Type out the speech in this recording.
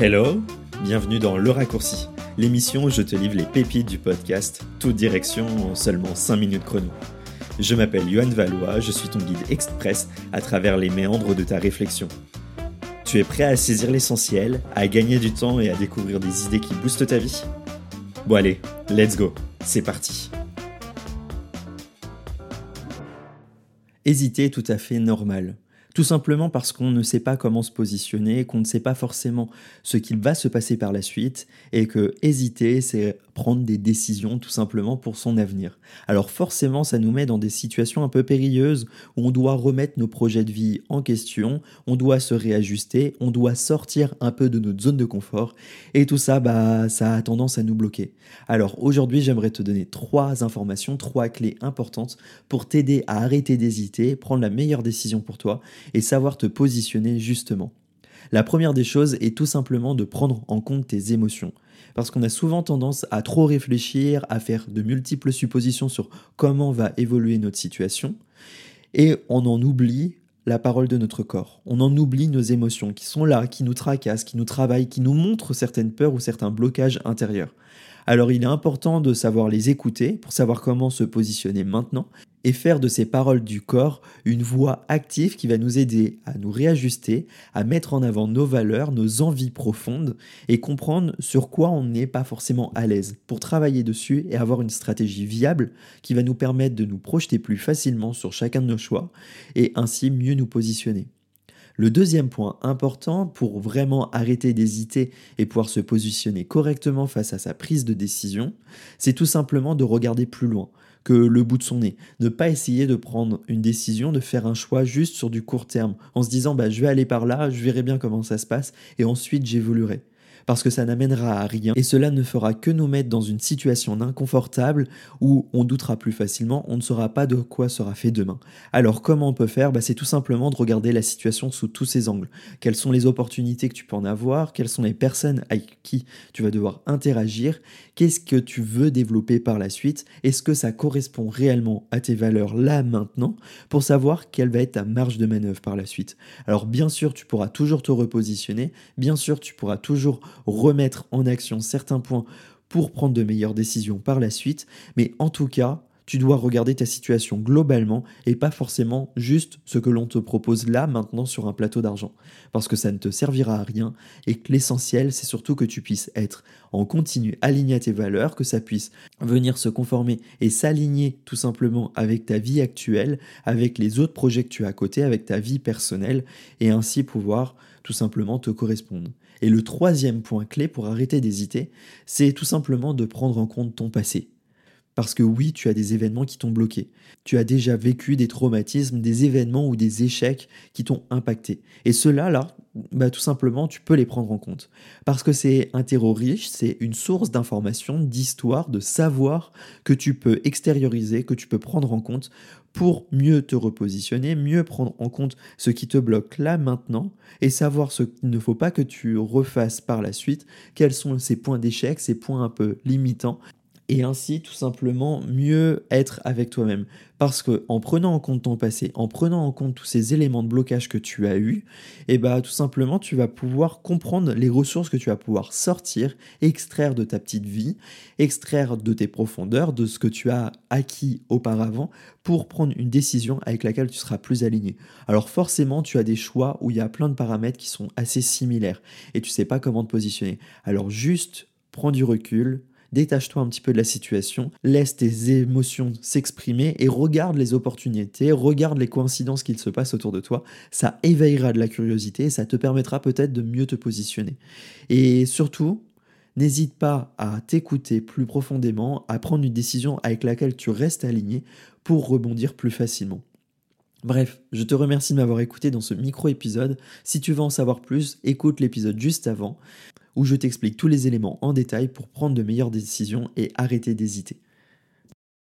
Hello, bienvenue dans Le Raccourci, l'émission où je te livre les pépites du podcast, toute direction en seulement 5 minutes chrono. Je m'appelle Yohan Valois, je suis ton guide express à travers les méandres de ta réflexion. Tu es prêt à saisir l'essentiel, à gagner du temps et à découvrir des idées qui boostent ta vie? Bon allez, let's go, c'est parti. Hésiter est tout à fait normal. Tout simplement parce qu'on ne sait pas comment se positionner, qu'on ne sait pas forcément ce qu'il va se passer par la suite, et que hésiter, c'est prendre des décisions tout simplement pour son avenir. Alors forcément, ça nous met dans des situations un peu périlleuses où on doit remettre nos projets de vie en question, on doit se réajuster, on doit sortir un peu de notre zone de confort, et tout ça, bah, ça a tendance à nous bloquer. Alors aujourd'hui, j'aimerais te donner trois informations, trois clés importantes pour t'aider à arrêter d'hésiter, prendre la meilleure décision pour toi et savoir te positionner justement. La première des choses est tout simplement de prendre en compte tes émotions. Parce qu'on a souvent tendance à trop réfléchir, à faire de multiples suppositions sur comment va évoluer notre situation, et on en oublie la parole de notre corps. On en oublie nos émotions qui sont là, qui nous tracassent, qui nous travaillent, qui nous montrent certaines peurs ou certains blocages intérieurs. Alors il est important de savoir les écouter pour savoir comment se positionner maintenant et faire de ces paroles du corps une voix active qui va nous aider à nous réajuster, à mettre en avant nos valeurs, nos envies profondes et comprendre sur quoi on n'est pas forcément à l'aise pour travailler dessus et avoir une stratégie viable qui va nous permettre de nous projeter plus facilement sur chacun de nos choix et ainsi mieux nous positionner. Le deuxième point important pour vraiment arrêter d'hésiter et pouvoir se positionner correctement face à sa prise de décision, c'est tout simplement de regarder plus loin que le bout de son nez. Ne pas essayer de prendre une décision, de faire un choix juste sur du court terme, en se disant bah, je vais aller par là, je verrai bien comment ça se passe, et ensuite j'évoluerai parce que ça n'amènera à rien et cela ne fera que nous mettre dans une situation inconfortable où on doutera plus facilement, on ne saura pas de quoi sera fait demain. Alors comment on peut faire? Bah, C'est tout simplement de regarder la situation sous tous ses angles. Quelles sont les opportunités que tu peux en avoir? Quelles sont les personnes avec qui tu vas devoir interagir? Qu'est-ce que tu veux développer par la suite? Est-ce que ça correspond réellement à tes valeurs là maintenant? Pour savoir quelle va être ta marge de manœuvre par la suite. Alors bien sûr, tu pourras toujours te repositionner, bien sûr, tu pourras toujours remettre en action certains points pour prendre de meilleures décisions par la suite, mais en tout cas, tu dois regarder ta situation globalement et pas forcément juste ce que l'on te propose là maintenant sur un plateau d'argent. Parce que ça ne te servira à rien et que l'essentiel c'est surtout que tu puisses être en continu aligné à tes valeurs, que ça puisse venir se conformer et s'aligner tout simplement avec ta vie actuelle, avec les autres projets que tu as à côté, avec ta vie personnelle et ainsi pouvoir tout simplement te correspondre. Et le troisième point clé pour arrêter d'hésiter, c'est tout simplement de prendre en compte ton passé. Parce que oui, tu as des événements qui t'ont bloqué. Tu as déjà vécu des traumatismes, des événements ou des échecs qui t'ont impacté. Et cela, là, bah, tout simplement, tu peux les prendre en compte. Parce que c'est un terreau riche, c'est une source d'informations, d'histoire, de savoir que tu peux extérioriser, que tu peux prendre en compte pour mieux te repositionner, mieux prendre en compte ce qui te bloque là maintenant et savoir ce qu'il ne faut pas que tu refasses par la suite, quels sont ces points d'échec, ces points un peu limitants et ainsi tout simplement mieux être avec toi-même. Parce que en prenant en compte ton passé, en prenant en compte tous ces éléments de blocage que tu as eu, eh bah tout simplement tu vas pouvoir comprendre les ressources que tu vas pouvoir sortir, extraire de ta petite vie, extraire de tes profondeurs, de ce que tu as acquis auparavant pour prendre une décision avec laquelle tu seras plus aligné. Alors forcément, tu as des choix où il y a plein de paramètres qui sont assez similaires et tu sais pas comment te positionner. Alors juste prends du recul, détache-toi un petit peu de la situation, laisse tes émotions s'exprimer et regarde les opportunités, regarde les coïncidences qu'il se passe autour de toi. Ça éveillera de la curiosité et ça te permettra peut-être de mieux te positionner. Et surtout, N'hésite pas à t'écouter plus profondément, à prendre une décision avec laquelle tu restes aligné pour rebondir plus facilement. Bref, je te remercie de m'avoir écouté dans ce micro-épisode. Si tu veux en savoir plus, écoute l'épisode juste avant où je t'explique tous les éléments en détail pour prendre de meilleures décisions et arrêter d'hésiter.